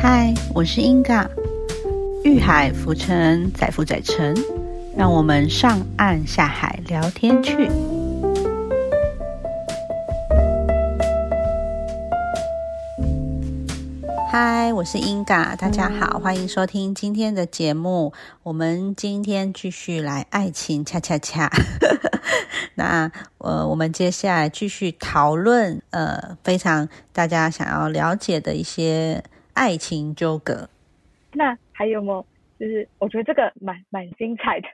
嗨，我是英嘎，遇海浮沉，载浮载沉，让我们上岸下海聊天去。嗨，我是英嘎，大家好，欢迎收听今天的节目。我们今天继续来爱情恰恰恰。那呃，我们接下来继续讨论呃，非常大家想要了解的一些爱情纠葛。那还有没有？就是我觉得这个蛮蛮精彩的。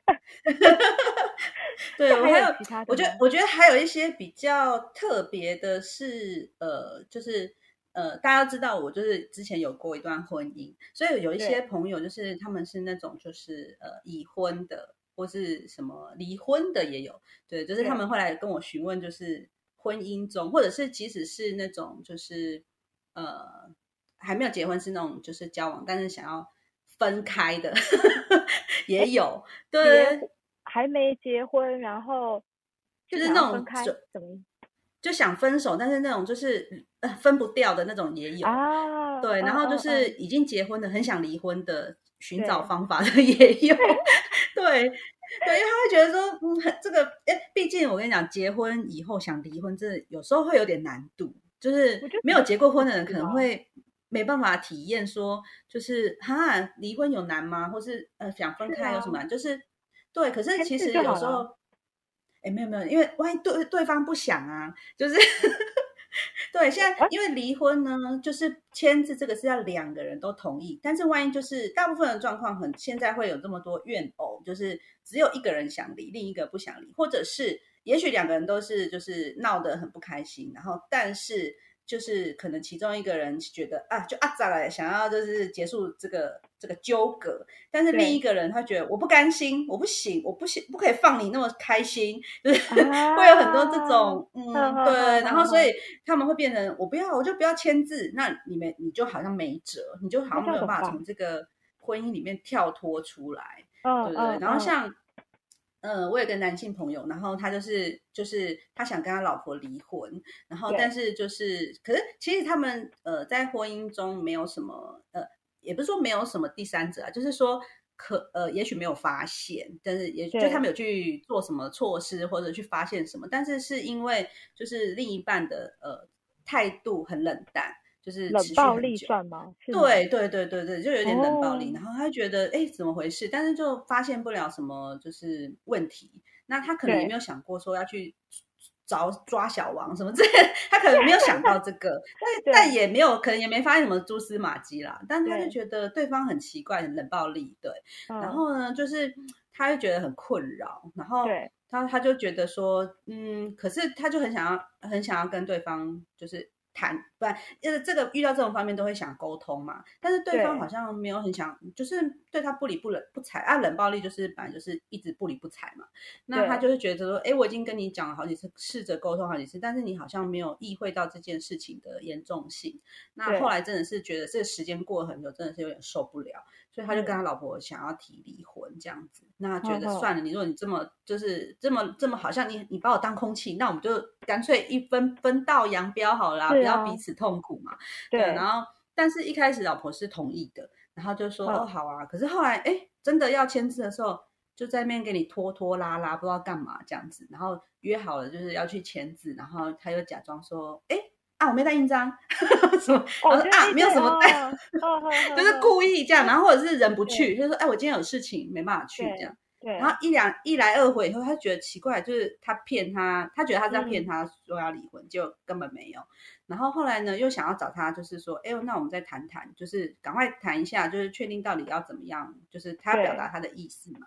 对，我还有其他的，我觉得我觉得还有一些比较特别的是，呃，就是呃，大家都知道我就是之前有过一段婚姻，所以有一些朋友就是他们是那种就是呃已婚的，或是什么离婚的也有，对，就是他对们会来跟我询问，就是婚姻中，或者是即使是那种就是呃还没有结婚，是那种就是交往，但是想要分开的 也有，对。还没结婚，然后就是那种分开，就怎么就想分手，但是那种就是呃分不掉的那种也有，啊？对，嗯然后就嗯是嗯已经结婚的，很想离婚的，寻找方法的 也有，对对，因为他会觉得说，嗯，很这个，哎，毕竟我跟你讲，结婚以后想离婚，这有时候会有点难度，就是没有结过婚的人可能会。没办法体验说，就是哈离婚有难吗？或是呃想分是开有什么啊？就是对，可是其实有时候了，哎，没有没有，因为万一对对方不想啊，就是 对，现在啊因为离婚呢，就是签字这个是要两个人都同意，但是万一就是大部分的状况很现在会有这么多怨偶，就是只有一个人想离，另一个不想离，或者是也许两个人都是就是闹得很不开心，然后但是就是可能其中一个人觉得啊，就啊咋了，想要就是结束这个这个纠葛，但是另一个人他觉得我不甘心，我不行，我不行，不可以放你那么开心，就是啊 会有很多这种嗯对，然后所以他们会变成我不要，我就不要签字，那你们你就好像没辙，你就好像没有办法从这个婚姻里面跳脱出来。嗯对不对？然后像，呃，我有个男性朋友，然后他就是就是他想跟他老婆离婚，然后但是就是，可是其实他们呃在婚姻中没有什么呃，也不是说没有什么第三者啊，就是说。可呃，也许没有发现，但是也就他们有去做什么措施或者去发现什么，但是是因为就是另一半的呃态度很冷淡，就是冷暴力算吗？对对对对对，就有点冷暴力，哦。然后他觉得哎怎么回事，但是就发现不了什么就是问题，那他可能也没有想过说要去找抓小王什么之类的，他可能没有想到这个，但但也没有可能也没发现什么蛛丝马迹啦，但他就觉得对方很奇怪，很冷暴力，对，然嗯。后呢就是他就觉得很困扰，然后对。他他就觉得说，嗯，可是他就很想要很想要跟对方就是谈，不然呃这个遇到这种方面都会想沟通嘛，但是对方好像没有很想，就是对他不理不冷不睬啊，冷暴力就是本来就是一直不理不睬嘛，那他就是觉得说，哎，我已经跟你讲了好几次，试着沟通好几次，但是你好像没有意会到这件事情的严重性，那对。后来真的是觉得这个时间过了很久，真的是有点受不了。所以他就跟他老婆想要提离婚这样子，那觉得算了，你如果你这么就是这么这么好像你你把我当空气，那我们就干脆一分分道扬镳好了不要啊彼此痛苦嘛。对，然后但是一开始老婆是同意的，然后就说、嗯。哦好啊，可是后来哎真的要签字的时候，就在那边给你拖拖拉拉，不知道干嘛这样子，然后约好了就是要去签字，然后他又假装说哎啊我没带印章，什么，哦然后说啊没有什么带。就是哦故意这样，然后或者是人不去，就说哎，我今天有事情没办法去这样。对，然后一两一来二回以后，他觉得奇怪，就是他骗他，他觉得他在嗯骗他说要离婚，结果根本没有。然后后来呢，又想要找他，就是说，哎呦，那我们再谈谈，就是赶快谈一下，就是确定到底要怎么样，就是他表达他的意思嘛。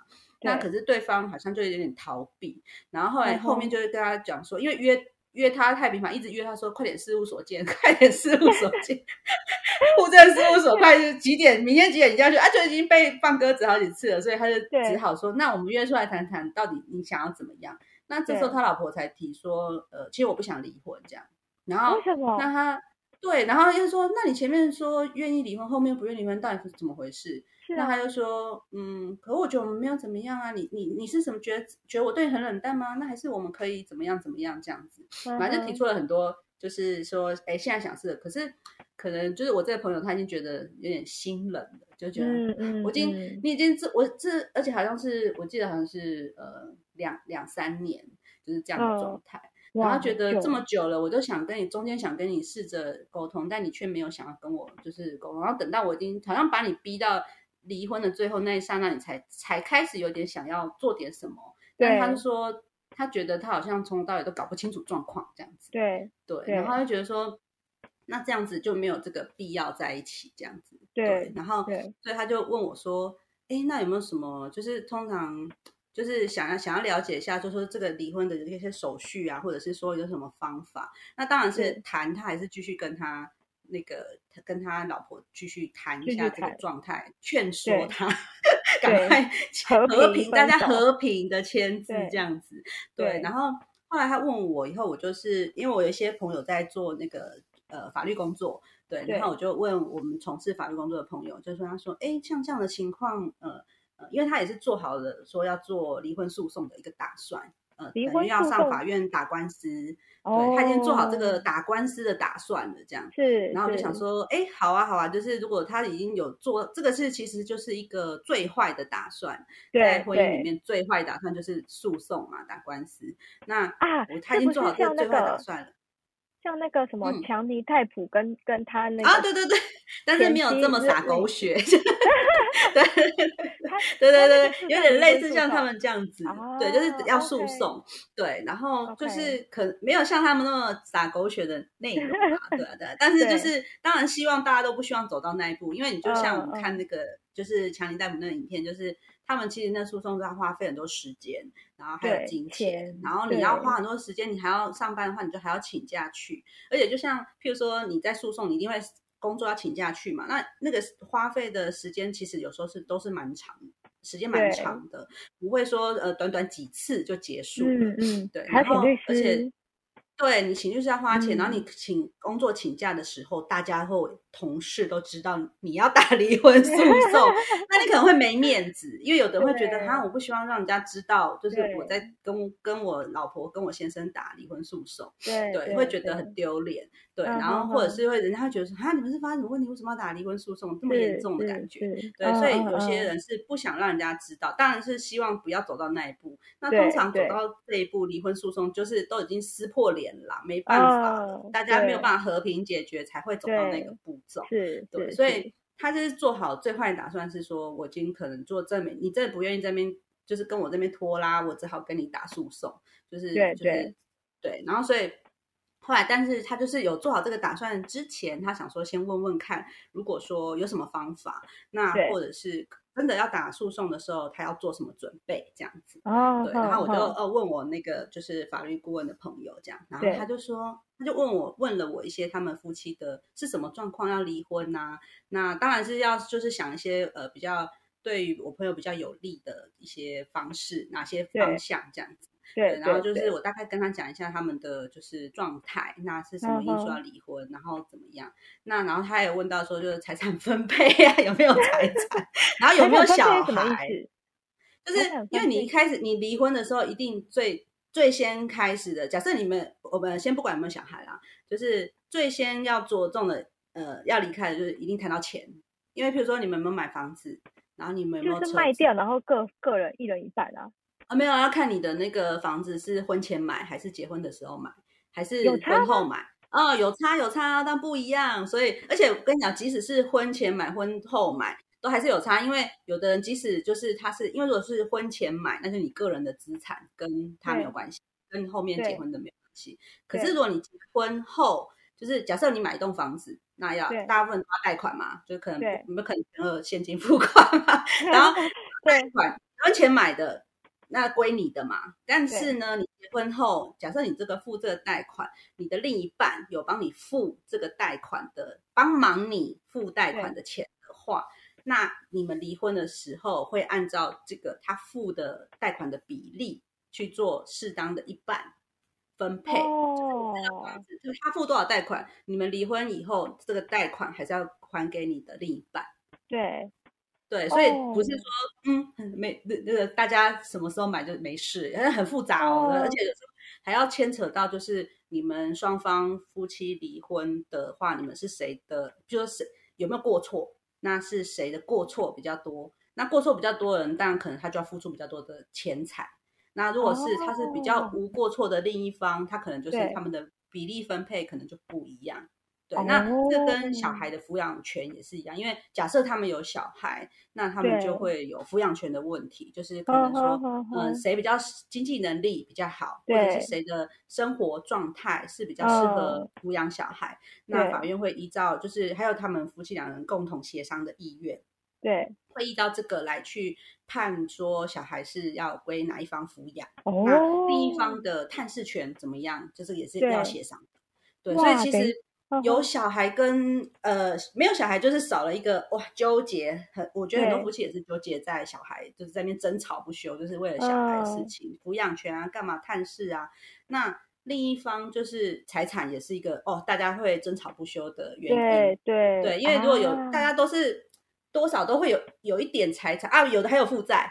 那可是对方好像就有点逃避，然后后来后面就是跟他讲说，因为约约他太频繁，一直约他说快点事务所见，快点事务所见，户 政事务所快几点？明天几点你就要去啊？就已经被放鸽子好几次了，所以他就只好说，那我们约出来谈谈，到底你想要怎么样？那这时候他老婆才提说，呃，其实我不想离婚这样，然后？那他对，然后又说，那你前面说愿意离婚，后面不愿意离婚，到底是怎么回事？啊那他就说，嗯，可我觉得我们没有怎么样啊，你你你是什么觉得觉得我对你很冷淡吗？那还是我们可以怎么样怎么样这样子？反正就提出了很多，就是说，哎，现在想是，可是可能就是我这个朋友他已经觉得有点心冷了，就觉得嗯嗯，我已经嗯你已经这我这而且好像是我记得好像是呃两两三年就是这样的状态。然哇后觉得久这么久了，我都想跟你中间想跟你试着沟通，但你却没有想要跟我就是沟通。然后等到我已经好像把你逼到离婚的最后那一刹那，你才才开始有点想要做点什么。但他对就说，他觉得他好像从头到尾都搞不清楚状况这样子。对对，对然后他就觉得说，那这样子就没有这个必要在一起这样子。对然后对所以他就问我说：“哎，那有没有什么就是通常就是想要想要了解一下，就说这个离婚的这些手续啊，或者是说有什么方法？那当然是对谈，他还是继续跟他那个他跟他老婆继续谈一下这个谈状态，劝说他 对赶快和和平平，大家和平的签字对这样子。对对，然后后来他问我以后，我就是因为我有一些朋友在做那个呃法律工作，对，对然后我就问我们从事法律工作的朋友，就说他说，哎，像这样的情况，呃呃，因为他也是做好了说要做离婚诉讼的一个打算，呃，离等于要上法院打官司，哦对他已经做好这个打官司的打算了，这样。是，然后我就想说，哎，好啊，好啊，就是如果他已经有做这个是，其实就是一个最坏的打算，在婚姻里面最坏打算就是诉讼嘛，打官司。那啊我他已经做好这个最坏打算了像那个什么嗯。强尼泰普跟跟他那个啊，对对对，但是前没有妻这么洒狗血，对。他对对对对，有点类似像他们这样子，对，就是哦要诉讼，对，然后就是可没有像他们那么洒狗血的内容啊，对啊对 啊，但是就是当然希望大家都不希望走到那一步，因为你就像我嗯。们看那个就是强尼戴普那个影片，就是他们其实那诉讼都要花费很多时间，然后还有金钱钱，然后你要花很多时间，你还要上班的话，你就还要请假去，而且就像譬如说你在诉讼，你一定会工作要请假去嘛，那那个花费的时间其实有时候是都是蛮长，时间蛮对长的，不会说呃短短几次就结束了。嗯嗯，对，然后而且师，对你请律师要花钱，然后嗯你请工作请假的时候，大家或同事都知道你要打离婚诉讼，那你可能会没面子，因为有的人会觉得对哈，我不希望让人家知道，就是我在跟跟我老婆跟我先生打离婚诉讼，对对，会觉得很丢脸，对，嗯然后或者是会人家会觉得说哈，你们是发生什么问题，为什么要打离婚诉讼，这么严重的感觉？对，所以有些嗯。人是不想让人家知道，当然是希望不要走到那一步。那通常走到这一步，离婚诉讼就是都已经撕破脸了，没办法大家没有办法和平解决，才会走到那个步骤。是，对，所以他就是做好最坏的打算，是说我今天可能做证明，你真的不愿意这边就是跟我这边拖拉，我只好跟你打诉讼，就是就是对对对，然后所以。后来，但是他就是有做好这个打算之前，他想说先问问看，如果说有什么方法，那或者是真的要打诉讼的时候，他要做什么准备，这样子。哦，对，然后我就呃问我那个就是法律顾问的朋友这样，然后他就说，他就问我问了我一些他们夫妻的是什么状况要离婚呐、那当然是要就是想一些呃比较对于我朋友比较有利的一些方式，哪些方向这样子。对，然后就是我大概跟他讲一下他们的就是状态，那是什么因素要离婚，然后怎么样？那然后他也问到说，就是财产分配啊，有没有财产，然后有没有小孩？就是因为你一开始你离婚的时候，一定最最先开始的，假设你们我们先不管有没有小孩啦，就是最先要着重的，呃，要离开的就是一定谈到钱，因为譬如说你们有没有买房子，然后你们有没有就是卖掉，然后各个人一人一半啊，啊？没有，要看你的那个房子是婚前买还是结婚的时候买，还是婚后买。哦，有差有差，但不一样。所以，而且我跟你讲，即使是婚前买、婚后买，都还是有差。因为有的人即使就是他是因为如果是婚前买，那就你个人的资产，跟他没有关系，跟后面结婚的没有关系。可是如果你结婚后，就是假设你买一栋房子，那要大部分都要贷款嘛，就可能你们可能全额现金付款嘛，然后 贷款婚前买的那归你的嘛。但是呢，你结婚后，假设你这个付这个贷款，你的另一半有帮你付这个贷款的，帮忙你付贷款的钱的话，那你们离婚的时候会按照这个他付的贷款的比例去做适当的一半分配。哦，就是他付多少贷款，你们离婚以后，这个贷款还是要还给你的另一半。对对，所以哦不是说，嗯，没那那个大家什么时候买就没事，很很复杂哦，哦而且有时候还要牵扯到就是你们双方夫妻离婚的话，你们是谁的？就是有没有过错？那是谁的过错比较多？那过错比较多的人，当然可能他就要付出比较多的钱财。那如果是他是比较无过错的另一方，他可能就是他们的比例分配可能就不一样。对，那这跟小孩的抚养权也是一样，因为假设他们有小孩，那他们就会有抚养权的问题，就是可能说，嗯，谁比较经济能力比较好，或者是谁的生活状态是比较适合抚养小孩，那法院会依照，就是还有他们夫妻两人共同协商的意愿，对，会依照这个来去判说小孩是要归哪一方抚养，那另一方的探视权怎么样，就是也是要协商的，对，所以其实。有小孩跟呃没有小孩，就是少了一个哇纠结。很我觉得很多夫妻也是纠结在小孩，就是在那边争吵不休，就是为了小孩的事情，抚养权啊，干嘛探视啊。那另一方就是财产也是一个哦，大家会争吵不休的原因。对对对，因为如果有大家都是多少都会有有一点财产啊，有的还有负债，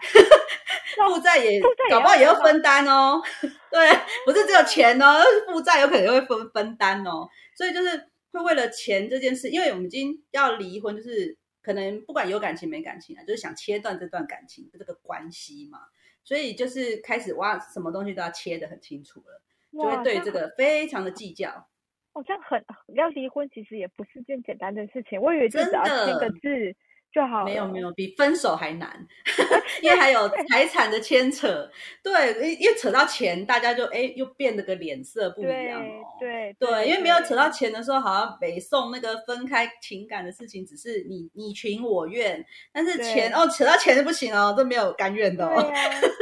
负债也搞不好也要分担哦。对，不是只有钱哦，负债有可能会分分担哦。所以就是会为了钱这件事，因为我们已经要离婚，就是可能不管有感情没感情啊，就是想切断这段感情的这个关系嘛，所以就是开始哇，什么东西都要切得很清楚了，就会对这个非常的计较。哦，这样很要离婚，其实也不是件简单的事情。我以为就只要签个字。就好，没有没有，比分手还难，因为还有财产的牵扯。对，因为扯到钱，大家就哎又变得个脸色不一样哦。对对，因为没有扯到钱的时候，好像北宋那个分开情感的事情，只是你你情我愿，但是钱哦，扯到钱就不行哦，都没有甘愿的哦。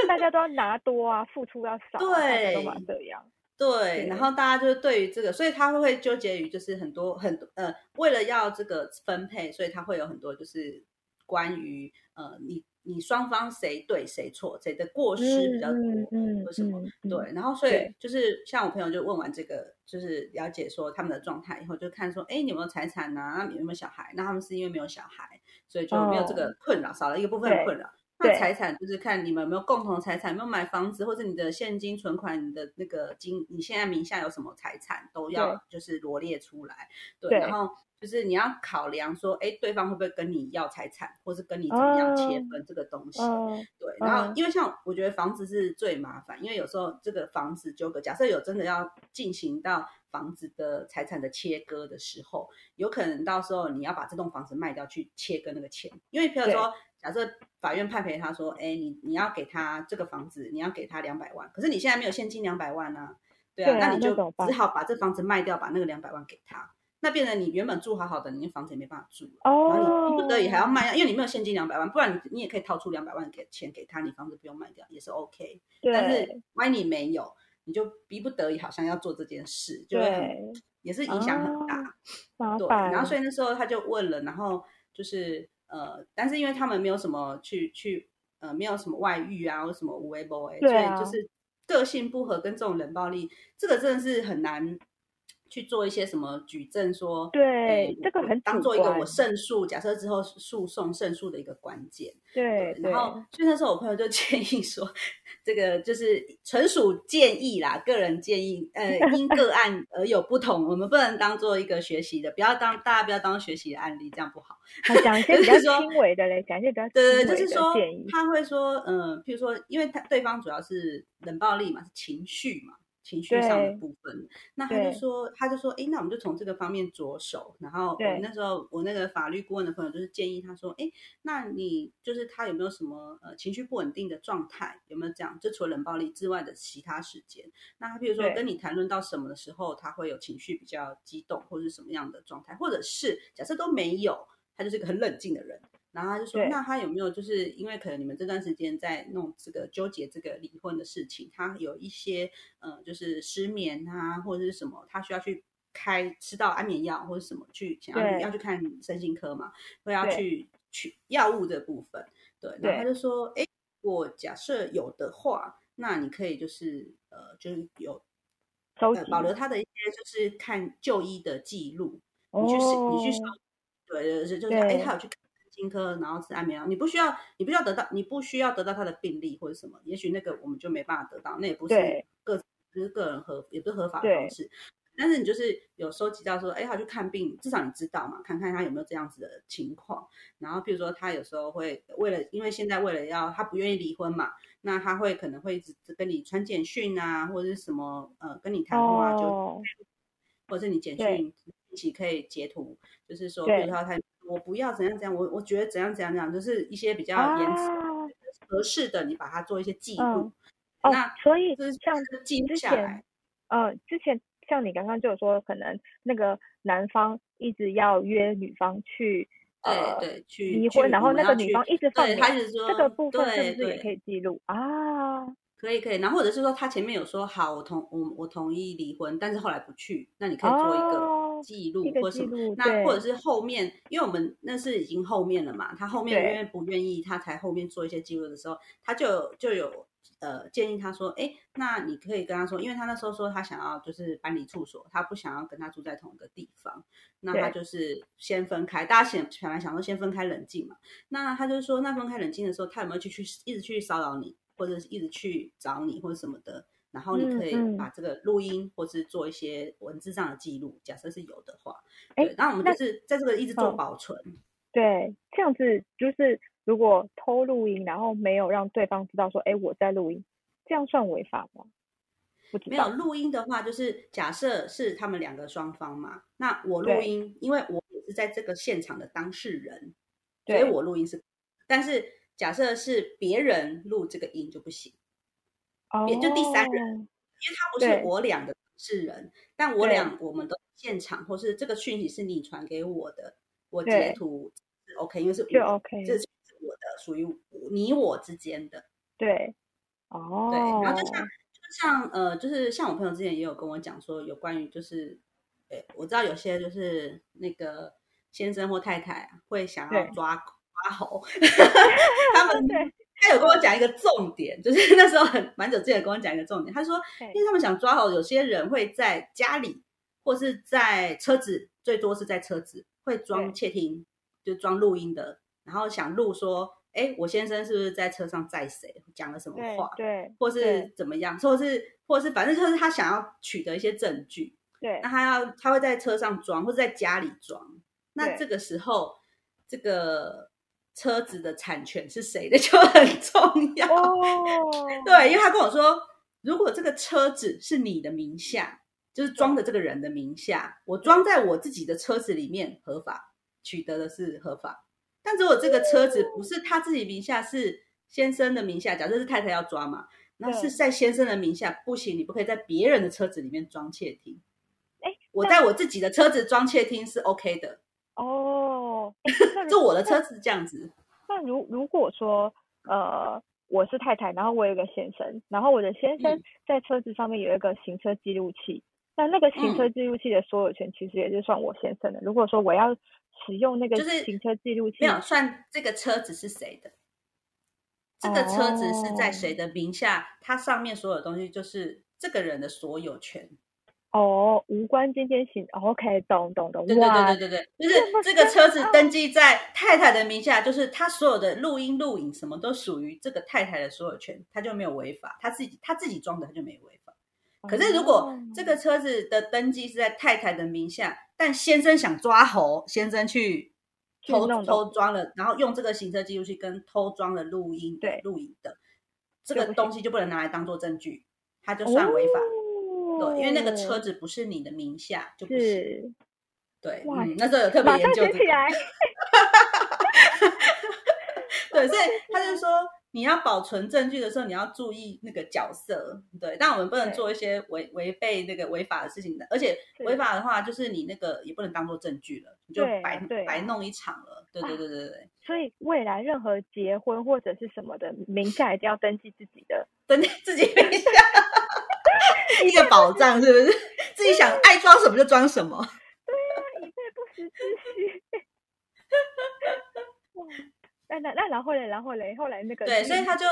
大家都要拿多啊，付出要少，对，都嘛 这样。对，然后大家就是对于这个，所以他会会纠结于就是很多很多呃，为了要这个分配，所以他会有很多就是关于呃你你双方谁对谁错，谁的过失比较多，嗯，或什么？对，然后所以就是像我朋友就问完这个，就是了解说他们的状态以后，就看说，哎，你有没有财产呐？那有没有小孩？那他们是因为没有小孩，所以就没有这个困扰，少了一个部分的困扰。那财产就是看你们有没有共同财产，有没有买房子，或者你的现金存款，你的那个金，你现在名下有什么财产，都要就是罗列出来。对，然后就是你要考量说，哎，对方会不会跟你要财产，或是跟你怎么样切分这个东西？对，然后因为像我觉得房子是最麻烦，因为有时候这个房子纠葛，假设有真的要进行到房子的财产的切割的时候，有可能到时候你要把这栋房子卖掉去切割那个钱，因为比如说。假设法院判赔他说，哎，你你要给他这个房子，你要给他两百万，可是你现在没有现金两百万呢，对啊，那你就只好把这房子卖掉，把那个两百万给他，那变成你原本住好好的，你那房子也没办法住，哦，然后你逼不得已还要卖，因为你没有现金两百万，不然你你也可以掏出两百万给钱给他，你房子不用卖掉也是 OK，但是万一你没有，你就逼不得已好像要做这件事，就会很也是影响很大，对，然后所以那时候他就问了，然后就是。呃，但是因为他们没有什么去去呃，没有什么外遇啊，或什么无微不微，所以就是个性不合跟这种冷暴力，这个真的是很难。去做一些什么举证，说对这个很当做一个我胜诉，假设之后诉讼胜诉的一个关键。对，然后所以那时候我朋友就建议说，这个就是纯属建议啦，个人建议，呃，因个 案而有不同，我们不能当做一个学习的，不要当大家不要当学习的案例，这样不好。讲一些 比较轻微的嘞，讲一些比较对对，就是说他会说，嗯，譬如说，因为他对方主要是冷暴力嘛，是情绪嘛。情绪上的部分，那他就说，他就说，哎，那我们就从这个方面着手。然后我那时候，我那个法律顾问的朋友就是建议他说，哎，那你就是他有没有什么呃情绪不稳定的状态？有没有这样？就除了冷暴力之外的其他时间？那他比如说跟你谈论到什么的时候，他会有情绪比较激动，或者是什么样的状态？或者是假设都没有，他就是一个很冷静的人。然后他就说，那他有没有就是因为可能你们这段时间在弄这个纠结这个离婚的事情，他有一些呃就是失眠啊或者是什么，他需要去开吃到安眠药或者什么去想要要去看身心科嘛，会要去取药物的部分。对，然后他就说，哎，我假设有的话，那你可以就是呃就是有呃保留他的一些就是看就医的记录，你去你去对对是就是哎他有去。心科，然后吃安眠药，你不需要，你不需要得到，你不需要得到他的病历或者什么，也许那个我们就没办法得到，那也不是个不是个人合，也不是合法的方式。但是你就是有收集到说，哎，他去看病，至少你知道嘛，看看他有没有这样子的情况。然后，比如说他有时候会为了，因为现在为了要他不愿意离婚嘛，那他会可能会一直跟你传简讯啊，或者是什么呃跟你谈话，就或者是你简讯一起可以截图，就是说，比如说他我不要怎样怎样，我我觉得怎样怎样怎样，就是一些比较言辞合适的，你把它做一些记录。那所以就是像记录下来，呃，之前。像你刚刚就有说，可能那个男方一直要约女方去，呃，对，去离婚，然后那个女方一直放他是说这个部分是不是也可以记录啊？可以可以，然后或者是说他前面有说好，我同我我同意离婚，但是后来不去，那你可以做一个记录或什么，那或者是后面，因为我们那是已经后面了嘛，他后面因为不愿意，他才后面做一些记录的时候，他就就有。呃，建议他说，哎，那你可以跟他说，因为他那时候说他想要就是搬离住所，他不想要跟他住在同一个地方，那他就是先分开。大家想本来想说先分开冷静嘛，那他就说，那分开冷静的时候，他有没有去去一直去骚扰你，或者是一直去找你或者什么的？然后你可以把这个录音或是做一些文字上的记录，假设是有的话，对，那我们就是在这个一直做保存。对，这样子就是如果偷录音，然后没有让对方知道说，哎，我在录音，这样算违法吗？没有录音的话，就是假设是他们两个双方嘛，那我录音，因为我也是在这个现场的当事人，所以我录音是。但是假设是别人录这个音就不行，也就第三人，因为他不是我俩的当事人，但我俩我们都现场，或是这个讯息是你传给我的，我截图。OK，因为是就 OK，这是我的，属于你我之间的。对，哦，对，然后就像就像呃，就是像我朋友之前也有跟我讲说，有关于就是，对，我知道有些就是那个先生或太太会想要抓抓猴，他们他有跟我讲一个重点，就是 那时候很蛮久之前跟我讲一个重点，他说，因为他们想抓好，有些人会在家里或是在车子，最多是在车子会装窃听。就装录音的，然后想录说，哎，我先生是不是在车上载谁，讲了什么话，对，或是怎么样，或是或是反正就是他想要取得一些证据，对，那他要他会在车上装，或者在家里装，那这个时候这个车子的产权是谁的 就很重要，对，因为他跟我说，如果这个车子是你的名下，就是装的这个人的名下，我装在我自己的车子里面合法。取得的是合法，但如果这个车子不是他自己名下，是先生的名下，假设是太太要抓嘛，那是在先生的名下不行，你不可以在别人的车子里面装窃听。哎，我在我自己的车子装窃听是 OK 的哦，就我的车子这样子。那如如果说呃我是太太，然后我有一个先生，然后我的先生在车子上面有一个行车记录器，那那个行车记录器的所有权其实也就算我先生的。如果说我要使用那个就是行车记录器，没有算这个车子是谁的，这个车子是在谁的名下，它上面所有东西就是这个人的所有权。哦，无关今天行，OK，懂懂懂。对对对对对对，就是这个车子登记在太太的名下，就是他所有的录音录影什么都属于这个太太的所有权，他就没有违法，他自己他自己装的他就没违法。可是，如果这个车子的登记是在太太的名下，但先生想抓猴，先生去偷偷装了，然后用这个行车记录器跟偷装了录音对录影的这个东西就不能拿来当做证据，他就算违法。对，因为那个车子不是你的名下，就不行。对，嗯，那时候有特别研究。起来。对，所以他就 说。你要保存证据的时候，你要注意那个角色，对。但我们不能做一些违违背那个违法的事情的，而且违法的话，就是你那个也不能当做证据了，你就白白弄一场了。对对对对对。所以未来任何结婚或者是什么的名下一定要登记自己的，登记自己名下，一个保障是不是？自己想爱装什么就装什么。对呀，以备不时之需。那那那然后嘞，然后嘞，后来那个对，所以他就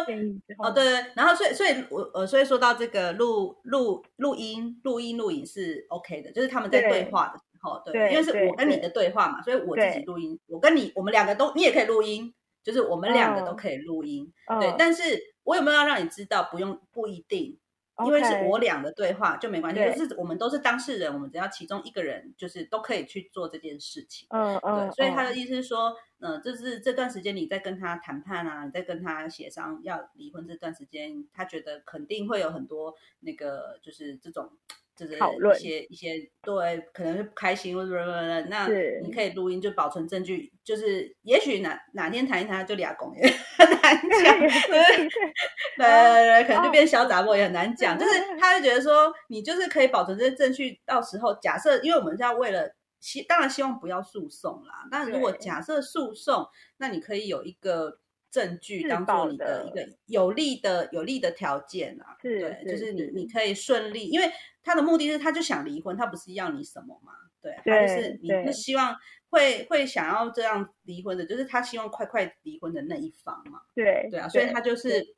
哦，对对，然后所以所以我呃，所以说到这个录录录音录音录影是 OK 的，就是他们在对话的时候，对，因为是我跟你的对话嘛，所以我自己录音，我跟你我们两个都你也可以录音，就是我们两个都可以录音，对，但是我有没有要让你知道？不用不一定，因为是我俩的对话就没关系，对就是我们都是当事人，我们只要其中一个人就是都可以去做这件事情。对，嗯对，所以他的嗯意思是说，呃，就是这段时间你在跟他谈判啊，你在跟他协商要离婚这段时间，他觉得肯定会有很多那个就是这种。就是讨论一些一些对，可能是不开心或者什么那你可以录音，就保存证据。就是也许哪哪天谈一谈就俩公也 很难 讲，对对对，可能就哦变小杂货也很难讲。就是他就觉得说，你就是可以保存这些证据，到时候假设，因为我们是要为了希，当然希望不要诉讼啦。但如果假设诉讼，那你可以有一个证据自当做你的一的个有利的有利的条件啊。是对，就是是你你可以顺利，因为他的目的是他就想离婚，他不是要你什么嘛。对，他就是你是希望会会想要这样离婚的，就是他希望快快离婚的那一方嘛。对对啊，所以他就是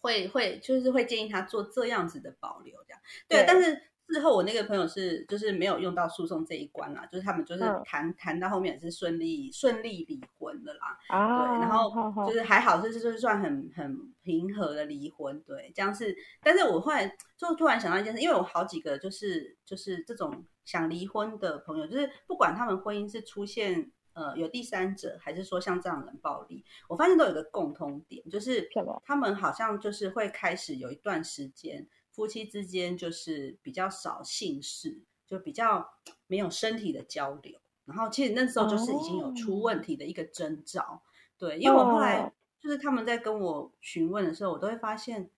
会会就是会建议他做这样子的保留，这样对。对但是事后我那个朋友是就是没有用到诉讼这一关啦，就是他们就是嗯谈谈到后面也是顺利顺利离婚的啦。啊，对，然后就是还好，就是就是算很很平和的离婚，对，这样是。但是我后来就突然想到一件事，因为我好几个就是就是这种想离婚的朋友，就是不管他们婚姻是出现呃有第三者，还是说像这样的冷暴力，我发现都有一个共通点，就是他们好像就是会开始有一段时间，夫妻之间就是比较少性事，就比较没有身体的交流。然后其实那时候就是已经有出问题的一个征兆，对，因为我后来哦。就是他们在跟我询问的时候，我都会发现，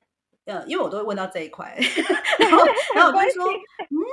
呃，因为我都会问到这一块，然后 然后我就会说，嗯，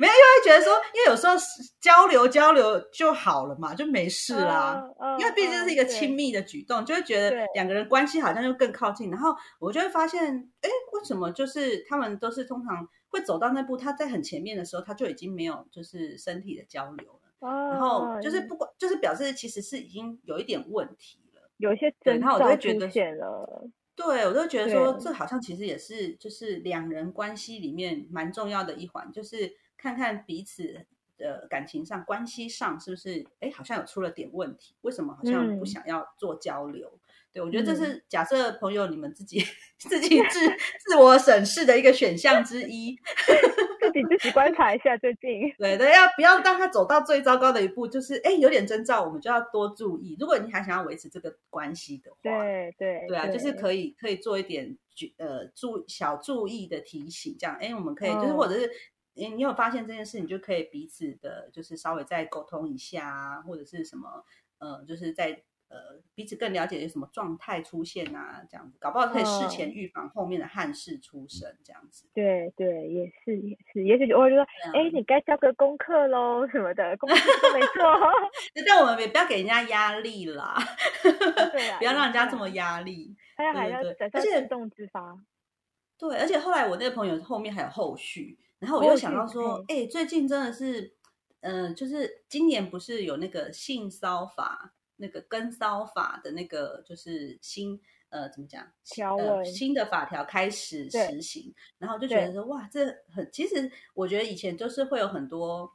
没有，因为觉得说，因为有时候交流交流就好了嘛，就没事啦。嗯因为毕竟是一个亲密，的举动，就会觉得两个人关系好像就更靠近。然后我就会发现，哎，为什么就是他们都是通常会走到那步，他在很前面的时候，他就已经没有就是身体的交流了，然然后就是不管就是表示其实是已经有一点问题了。有一些征对然后我就兆会觉得出现了，对，我就觉得说，这好像其实也是就是两人关系里面蛮重要的一环，就是看看彼此的感情上、关系上是不是，哎，好像有出了点问题，为什么好像不嗯想要做交流？对，我觉得这嗯是假设朋友你们自己自己 自自我审视的一个选项之一。自己自己观察一下最近，对对，要不要让他走到最糟糕的一步？就是哎，有点征兆，我们就要多注意。如果你还想要维持这个关系的话，对对对啊，就是，可以可以做一点注呃注小注意的提醒，这样哎，我们可以就是或哦者是你你有发现这件事，你就可以彼此的，就是稍微再沟通一下啊，或者是什么呃，就是在呃彼此更了解有什么状态出现啊，这样子，搞不好可以事前哦预防后面的憾事出生，这样子。对对，也是也是，也许我就说，哎，你该交个功课喽什么的，功课都没做，但我们也不要给人家压力啦，对啊，不要让人家这么压力。大家还要对对对等到而且自动自发，对，而且后来我那个朋友后面还有后续，然后我又想到说，哎、最近真的是，呃、就是今年不是有那个性骚法、那个跟骚法的那个，就是新呃怎么讲呃新的法条开始实行，然后就觉得说，哇，这很其实我觉得以前就是会有很多。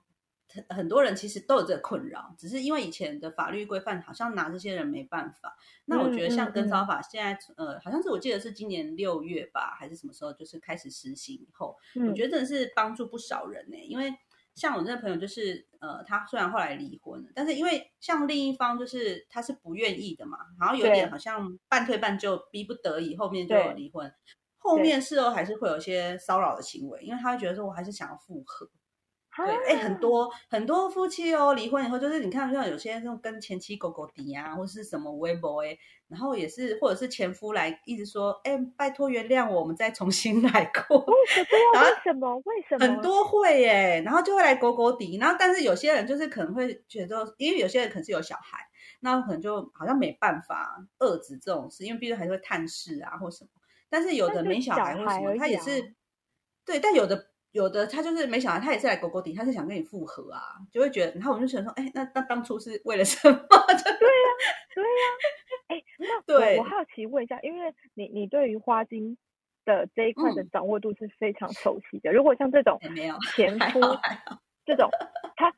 很很多人其实都有这个困扰，只是因为以前的法律规范好像拿这些人没办法。那我觉得像跟骚法现在、呃，好像是我记得是今年六月吧，还是什么时候，就是开始实行以后，嗯我觉得真的是帮助不少人呢、因为像我那个朋友，就是呃，他虽然后来离婚了，但是因为像另一方就是他是不愿意的嘛，然后有点好像半推半就，逼不得已，后面就离婚。后面事后还是会有一些骚扰的行为，因为他会觉得说我还是想要复合。对，哎、很啊多很多夫妻哦，离婚以后就是你看，像有些那种跟前妻狗狗敌啊，或是什么微博哎，然后也是或者是前夫来一直说，哎、拜托原谅我，我们再重新 来过。为什么为什么为什么很多会耶，然后就会来狗狗底，然后但是有些人就是可能会觉得，因为有些人可能是有小孩，那可能就好像没办法遏制这种事，因为毕竟还是会探视啊或什么。但是有的没小孩或什么，他也是对，但有的有的他就是没想到，他也是来狗狗底，他是想跟你复合啊，就会觉得，然后我就想说，哎，那那当初是为了什么？就对呀、哎、那对我我好奇问一下，因为你你对于花精的这一块的嗯掌握度是非常熟悉的。如果像这种没有，前夫。这种，他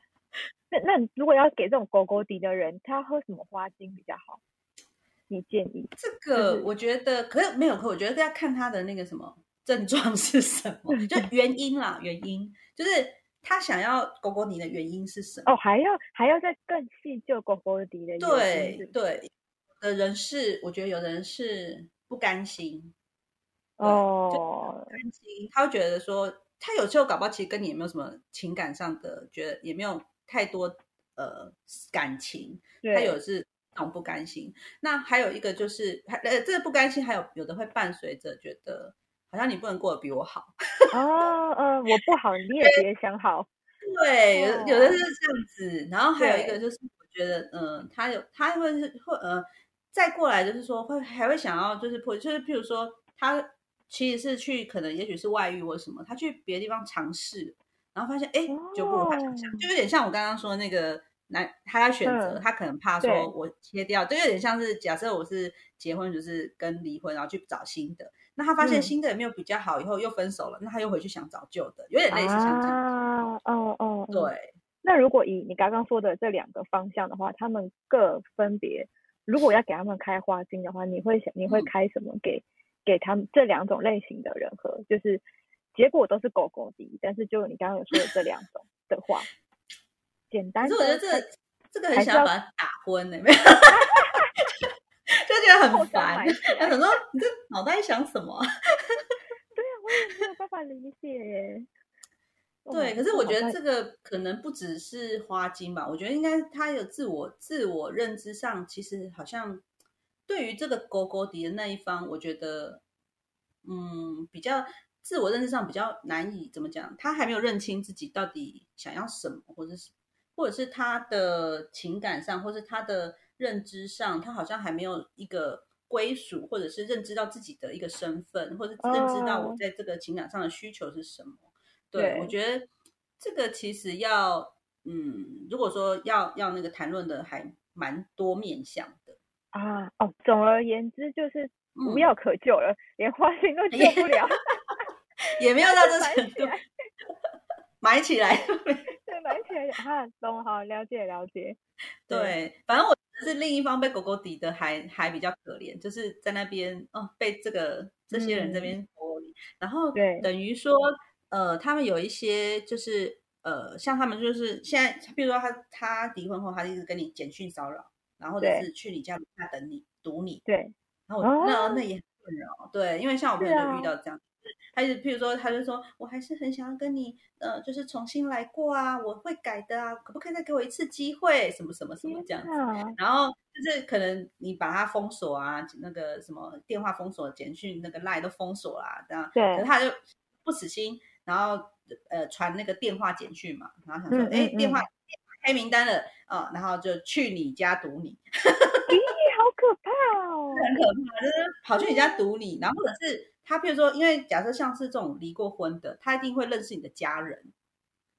那那如果要给这种狗狗底的人，他喝什么花精比较好？你建议？这个我觉得，可是没有，可我觉得要看他的那个什么症状是什么？就原因啦，原因就是他想要狗狗你的原因是什么？哦，还要还要再更细究狗狗你的原因对对，有的人是我觉得有的人是不甘心，哦，不甘心，他会觉得说，他有时候搞不好其实跟你也没有什么情感上的，觉得也没有太多呃感情，他对有是那种不甘心。那还有一个就是，还呃，这个不甘心还有有的会伴随着觉得好像你不能过得比我好，哦，呃，我不好，你也别想好，对，有有的哦是。这样子，然后还有一个就是，我觉得，嗯、他有他会是会呃，再过来就是说会还会想要就是破，就是譬如说他其实是去可能也许是外遇或什么，他去别的地方尝试，然后发现哎就不如他想象，哦。就有点像我刚刚说的那个男，他要选择，嗯他可能怕说我切掉，就有点像是假设我是结婚就是跟离婚，然后去找新的，那他发现嗯新的也没有比较好，以后又分手了，那他又回去想找旧的，有点类似像这样。啊，哦哦，哦。对，那如果以你刚刚说的这两个方向的话，他们各分别，如果要给他们开花精的话，你会想你会嗯开什么给给他们这两种类型的人喝？就是结果都是狗狗的，但是就你刚刚有说的这两种的话，简单的可是我觉得这个这个很想要把他打昏呢、没有，就觉得很烦埋起。来他想说你这脑袋想什么啊？对啊，我也没有办法理解耶。对，哦可是我觉得这个可能不只是花精吧，我觉得应该他有自我自我认知上，其实好像对于这个勾勾迪的那一方，我觉得嗯比较自我认知上比较难以怎么讲，他还没有认清自己到底想要什么，或者是或者是他的情感上，或是他的认知上，他好像还没有一个归属，或者是认知到自己的一个身份，或者是认知到我哦。在这个情感上的需求是什么。对对，我觉得这个其实要，嗯，如果说要要那个谈论的，还蛮多面向的。啊，哦，总而言之就是无嗯。药可救了，连花心都救不了，也没有到这埋程度 埋起来。对，埋起来啊，懂，好，了解了解。对，反正我是另一方被狗狗抵的还还比较可怜，就是在那边哦，被这个这些人这嗯。边然后对。等于说呃，他们有一些就是呃，像他们就是现在，比如说他他离婚后，他一直跟你简讯骚扰，然后或者是去你家楼下等你堵你，对，然后我、那哦那也很困扰，对，因为像我朋友就遇到这样，就是他就譬如说，他就说我还是很想要跟你呃，就是重新来过啊，我会改的啊，可不可以再给我一次机会？什么什么什么这样子。啊，然后就是可能你把他封锁啊，那个什么电话封锁、简讯那个 line 都封锁啦、这样。对可是他就不死心，然后呃传那个电话简讯嘛，然后想说，嗯哎、嗯电话嗯黑名单了啊、然后就去你家堵你。咦，好可怕哦！很可怕，就是跑去你家堵你，然后或者是他，譬如说，因为假设像是这种离过婚的，他一定会认识你的家人，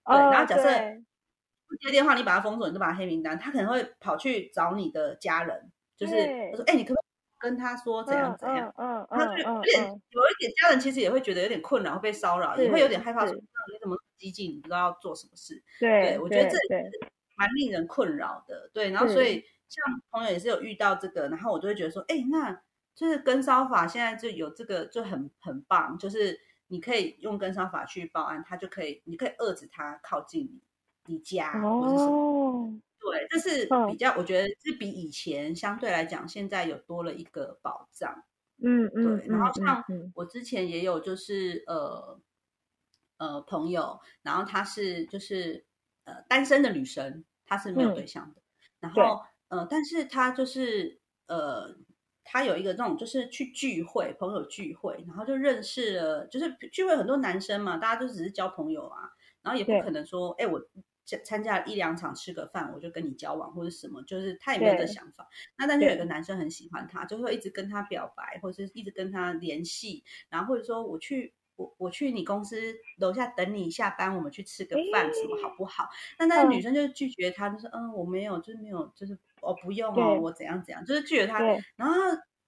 对哦然后假设不接电话，你把他封锁，你就把他黑名单，他可能会跑去找你的家人，就是对他说，哎、你可不可以跟他说怎样嗯怎样？嗯嗯他就有点嗯，有一点家人其实也会觉得有点困扰，会被骚扰，也是会有点害怕说，是你怎么激进，你不知道要做什么事。对，我觉得这蛮令人困扰的。对，然后所以像朋友也是有遇到这个，然后我就会觉得说，哎，那就是跟骚法现在就有这个就很很棒，就是你可以用跟骚法去报案，他就可以，你可以遏制他靠近你你家或者什么。哦，对，这是嗯比较，我觉得是比以前相对来讲，现在有多了一个保障。嗯嗯，对，然后嗯像嗯我之前也有就是呃呃朋友，然后她是就是呃单身的女生，她是没有嗯对象的，然对后呃，但是她就是呃。她有一个那种，就是去聚会，朋友聚会，然后就认识了，就是聚会很多男生嘛，大家都只是交朋友啊，然后也不可能说，哎，我参参加一两场吃个饭，我就跟你交往或者什么，就是他也没有这想法。那但是有一个男生很喜欢他，就会一直跟他表白，或者是一直跟他联系，然后或者说我去我我去你公司楼下等你下班，我们去吃个饭，什么好不好？那那个女嗯。生就拒绝他，就说嗯我没有，就是没有，就是我不用哦，我怎样怎样，就是拒绝他。然后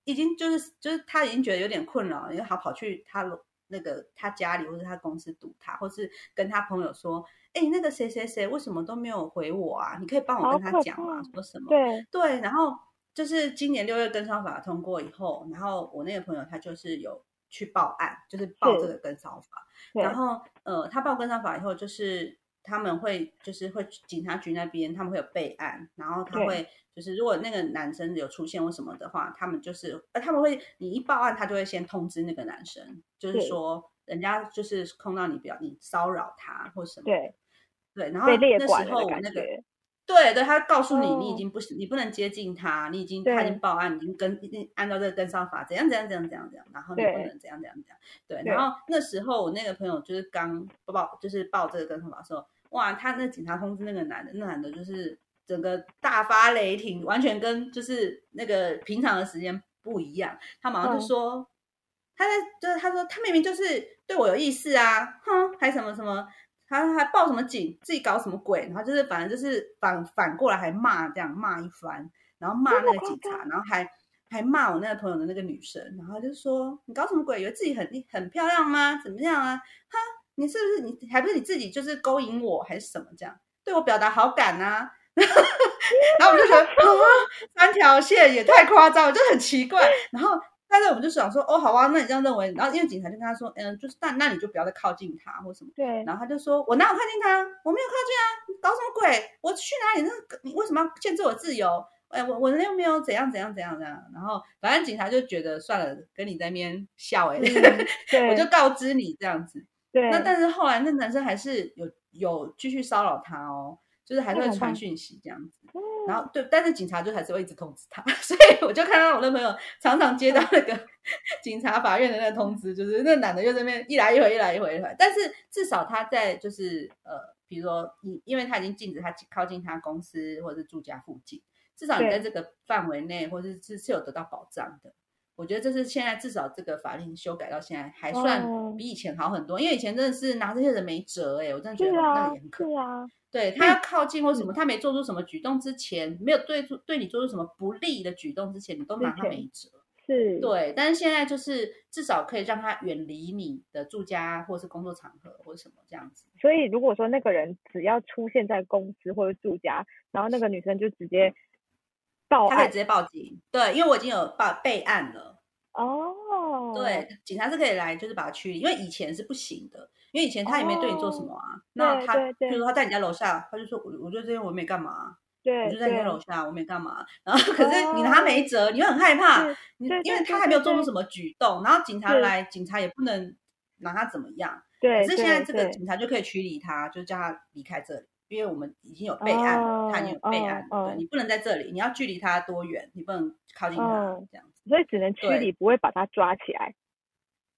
已经就是就是他已经觉得有点困扰，因为他跑去他那个他家里或者他公司堵他，或是跟他朋友说，哎，那个谁谁谁为什么都没有回我啊？你可以帮我跟他讲吗？说什么？对，对，然后就是今年六月跟商法通过以后，然后我那个朋友他就是有去报案，就是报这个跟骚法。然后呃，他报跟骚法以后，就是他们会就是会警察局那边，他们会有备案，然后他会就是如果那个男生有出现或什么的话，他们就是呃他们会你一报案，他就会先通知那个男生，就是是说人家就是控到你不要你骚扰他或什么。对，对，然后那时候我那个。对对，他告诉你，你已哦。经不行，你不能接近他，你已经他已经报案，已经跟已经按照这个跟上法，怎样怎样怎样怎样怎样，然后你不能怎样怎样怎样。对，对。然后那时候我那个朋友就是刚报，就是报这个跟上法的时候，哇，他那警察通知那个男的，那男的就是整个大发雷霆，完全跟就是那个平常的时间不一样，他马上就嗯。说。他在就是他说他明明就是对我有意思啊，哼，还什么什么，他还报什么警，自己搞什么鬼，然后就是反正就是反反过来还骂这样骂一番，然后骂那个警察，然后还还骂我那个朋友的那个女生，然后就说你搞什么鬼，以为自己很很漂亮吗？怎么样啊？哈，你是不是你还不是你自己就是勾引我还是什么这样，对我表达好感啊？然后我们就觉得啊，三条线也太夸张我，就很奇怪。然后但是我们就想说，哦，好啊，那你这样认为，然后因为警察就跟他说，嗯，就是那那你就不要再靠近他或什么。对，然后他就说：“我哪有靠近他？我没有靠近啊！你搞什么鬼？我去哪里？那你为什么要限制我自由？哎，我我又没有怎样怎样怎样怎样。”然后反正警察就觉得算了，跟你在那边笑 哎、我就告知你这样子。对，那但是后来那男生还是有有继续骚扰他哦，就是还是会传讯息这样子。嗯然后对，但是警察就还是会一直通知他，所以我就看到我那朋友常常接到那个 警察法院的那个通知，就是那男的又在那边一来一回，一来一回，一来。但是至少他在就是呃，比如说你，因为他已经禁止他靠近他公司或者是住家附近，至少你在这个范围内，或者是是有得到保障的。我觉得这是现在至少这个法令修改到现在还算哦比以前好很多，因为以前真的是拿这些人没辙哎、我真的觉得那也很可是啊，对他要靠近或什么，他没做出什么举动之前，没有对出对你做出什么不利的举动之前，你都拿他没辙。是，对，但是现在就是至少可以让他远离你的住家或是工作场合或者什么这样子。所以如果说那个人只要出现在公司或者住家，然后那个女生就直接报案他可以直接报警。对，因为我已经有报备案了。哦，对，警察是可以来，就是把他驱离，因为以前是不行的，因为以前他也没对你做什么啊。那他，对对对比如说他在你家楼下，他就说我我就这边我没干嘛啊，对我就在你家楼下，我没干嘛。然后可是你拿他没辙，你会很害怕，你因为他还没有做出什么举动，然后警察来，警察也不能拿他怎么样。对，可是现在这个警察就可以驱离他，就叫他离开这里，因为我们已经有备案了，他已经有备哦案了，哦对你不能在这里，你要距离他多远，你不能靠近他哦这样子。所以只能驱对离，不会把他抓起来。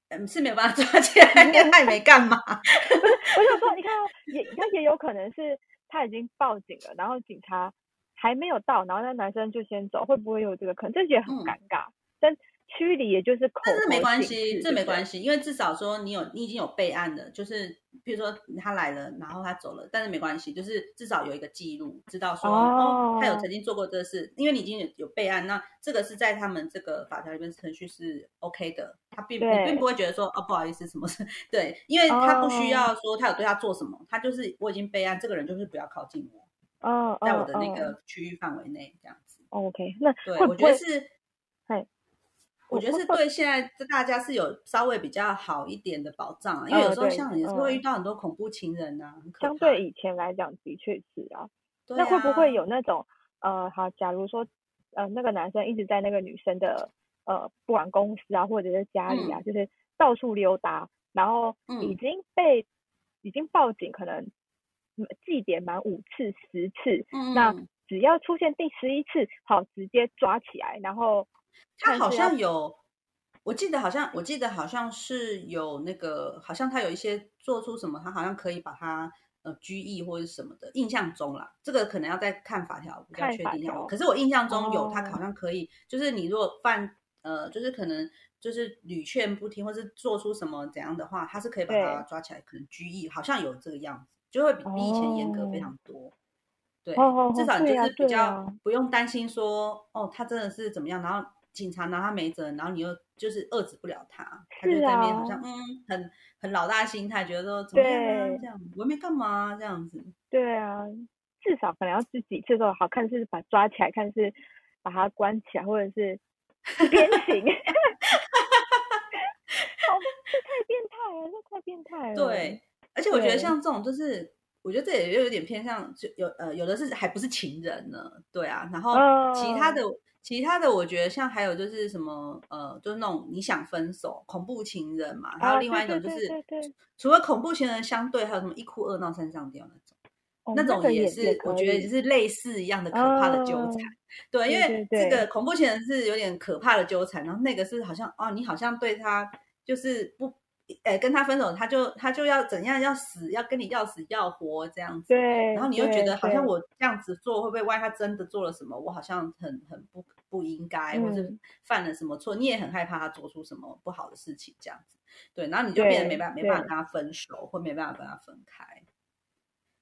嗯，是没有办法抓起来，因为他也没干嘛。我想说，你看哦，也他也有可能是他已经报警了，然后警察还没有到，然后那男生就先走，会不会有这个可能？这也很嗯尴尬。但驱离也就是口但是没关系，这没关系，因为至少说你有你已经有备案的，就是比如说他来了，然后他走了，但是没关系，就是至少有一个记录，知道说哦他有哦曾经做过这个事，因为你已经有有备案，那这个是在他们这个法条里面程序是 OK 的，他并你并不会觉得说哦不好意思什么事，对，因为他不需哦要说他有对他做什么，他就是我已经备案，这个人就是不要靠近我，哦在我的那个区域范围内这样子。OK，那对，会不会我觉得是，嘿我觉得是会对现在大家是有稍微比较好一点的保障啊，因为有时候像也是会嗯遇到很多恐怖情人啊，很可怕相对以前来讲，的确是啊。对那会不会啊。有那种呃，好，假如说呃，那个男生一直在那个女生的呃，不管公司啊，或者是家里啊，就是到处溜达，然后已嗯。经被、已经报警，可能嗯记点满五次、十次，那嗯。只要出现第十一次，好，直接抓起来，然后他好像有，我记得好像我记得好像是有那个，好像他有一些做出什么，他好像可以把他呃拘役或者什么的，印象中啦，这个可能要再看法条比较确定一下。可是我印象中有，他哦好像可以，就是你如果犯呃，就是可能就是屡劝不听，或是做出什么怎样的话，他是可以把他抓起来，可能拘役，好像有这个样子，就会比比以前严格非哦常多。对，至少你就是比较啊不用担心说，哦，他真的是怎么样，然后警察拿他没辙，然后你又就是遏制不了他，他就是在那边好像、嗯很很老大心态，觉得说怎么样这样，我又没干嘛、啊、这样子。对啊，至少可能要自几次都好看是把抓起来，看是把他关起来，或者是鞭 刑。了，这太变态了。对，而且我觉得像这种就是。我觉得这也又有点偏向，就有呃有的是还不是情人呢，对啊，然后其他的、其他的，我觉得像还有就是什么呃，就是那种你想分手恐怖情人嘛，还有啊另外一种就是对对对对除了恐怖情人相对，还有什么一哭二闹三上吊那种。哦那种个也是，我觉得也可以是类似一样的可怕的纠缠。哦对，因为这个恐怖情人是有点可怕的纠缠，然后那个是好像哦，你好像对他就是不，呃，跟他分手，他就他就要怎样要死，要跟你要死要活这样子。对，然后你又觉得好像我这样子做，会不会万一他真的做了什么，我好像很很不不应该，或是嗯犯了什么错，你也很害怕他做出什么不好的事情，这样子。对，然后你就变得没办法没办法跟他分手，或没办法跟他分开。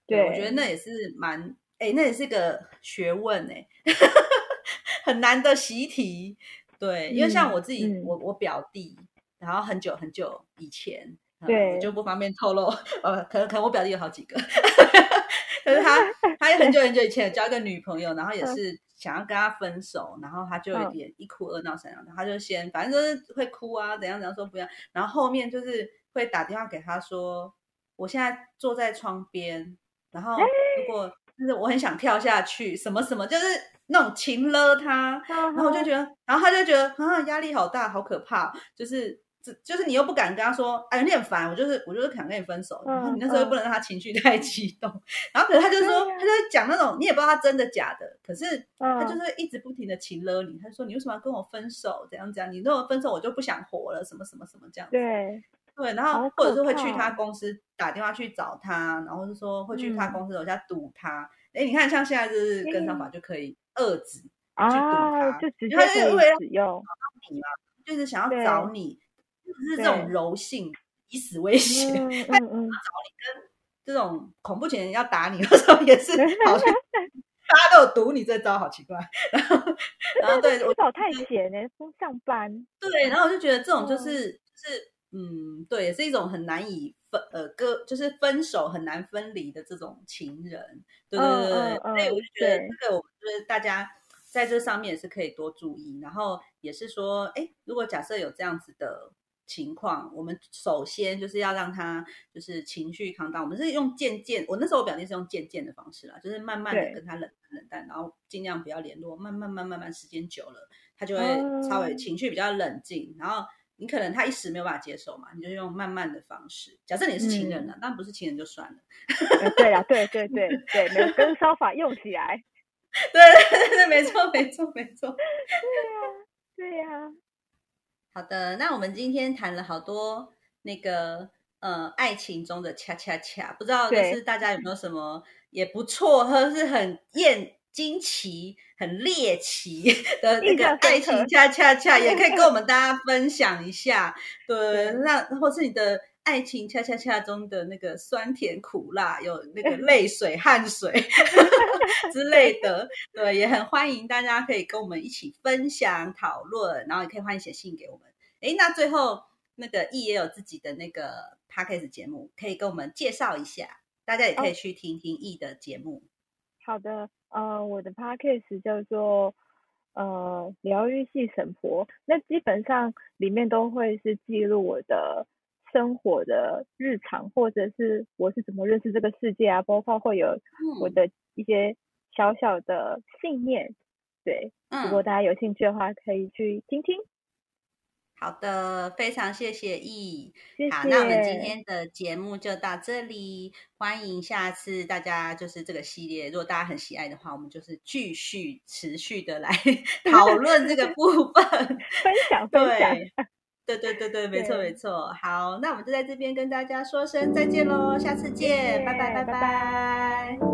对我觉得那也是蛮，哎、那也是个学问哎、很难的习题。对，因为像嗯我自己，嗯我我表弟，然后很久很久以前，呃对我就不方便透露，呃，可能可能我表弟有好几个，可是他 他也很久很久以前有交一个女朋友，然后也嗯。是想要跟他分手，然后他就有嗯。点一哭二闹三上吊，他就先反正就是会哭啊，怎样怎样说不要，然后后面就是会打电话给他说，我现在坐在窗边，然后如果就是我很想跳下去，什么什么，就是那种情勒他，然然后我就觉得，然后他就觉得啊压力好大，好可怕，就是。这就是你又不敢跟他说，哎，你很烦，我就是我就是想跟你分手。然后你那时候又不能让他情绪太激动，然后可是他就说，他就讲那种你也不知道他真的假的，可是他就嗯是一直不停的情了你，他就说你为什么要跟我分手？怎样怎样？你跟我分手，我就不想活了，什么什么什么这样子。对，对，然后或者是会去他公司打电话去找他，然后是说会去他嗯公司楼下堵他。哎、你看像现在就是跟上法就可以遏制，啊，他就直接他就是可以为了使用，就是想要找你，就是这种柔性以死威胁。嗯嗯嗯，这种恐怖情人要打你的时候，也是好像 大家都有赌你这招，好奇怪。然后，然后对我至少太闲呢，不上班，对，然后我就觉得这种就嗯是就是嗯，对，也是一种很难以分呃割，就是分手很难分离的这种情人。对对对对，嗯嗯所以我就觉得对这个，我觉得大家在这上面也是可以多注意。然后也是说，哎，如果假设有这样子的。情况，我们首先就是要让他就是情绪扛到，我们是用渐渐，我那时候我表弟是用渐渐的方式啦，就是慢慢的跟他冷冷淡，然后尽量不要联络，慢慢慢慢慢时间久了，他就会哦稍微情绪比较冷静，然后你可能他一时没有办法接受嘛，你就用慢慢的方式。假设你是情人了，但不是情人就算了。呃对啦，对对对对，每个 跟烧法用起来，对 对对，没错没错没错。对呀，好的，那我们今天谈了好多那个呃爱情中的恰恰恰，不知道就是大家有没有什么也不错，或者是很艳惊奇、很猎奇的 那个爱情恰恰恰，也可以跟我们。大家分享一下。对，那或是你的爱情恰恰恰中的那个酸甜苦辣，有那个 泪水、汗水 之类的，对，也很欢迎大家可以跟我们一起分享讨论，然后也可以欢迎写信给我们。诶，那最后那个易也有自己的那个 podcast 节目，可以跟我们介绍一下，大家也可以哦去听听易的节目。好的，呃，我的 podcast 叫做呃疗愈系神婆，那基本上里面都会是记录我的生活的日常，或者是我是怎么认识这个世界啊，包括会有我嗯的一些小小的信念。对，如果嗯，大家有兴趣的话，可以去听听。好的，非常谢谢易。谢好，那我们今天的节目就到这里，欢迎下次大家就是这个系列，如果大家很喜爱的话，我们就是继续持续的来 讨论这个 部分。分享分享，对，对对对对，没错没错。好，那我们就在这边跟大家说声再见喽，下次见，拜拜拜拜拜拜。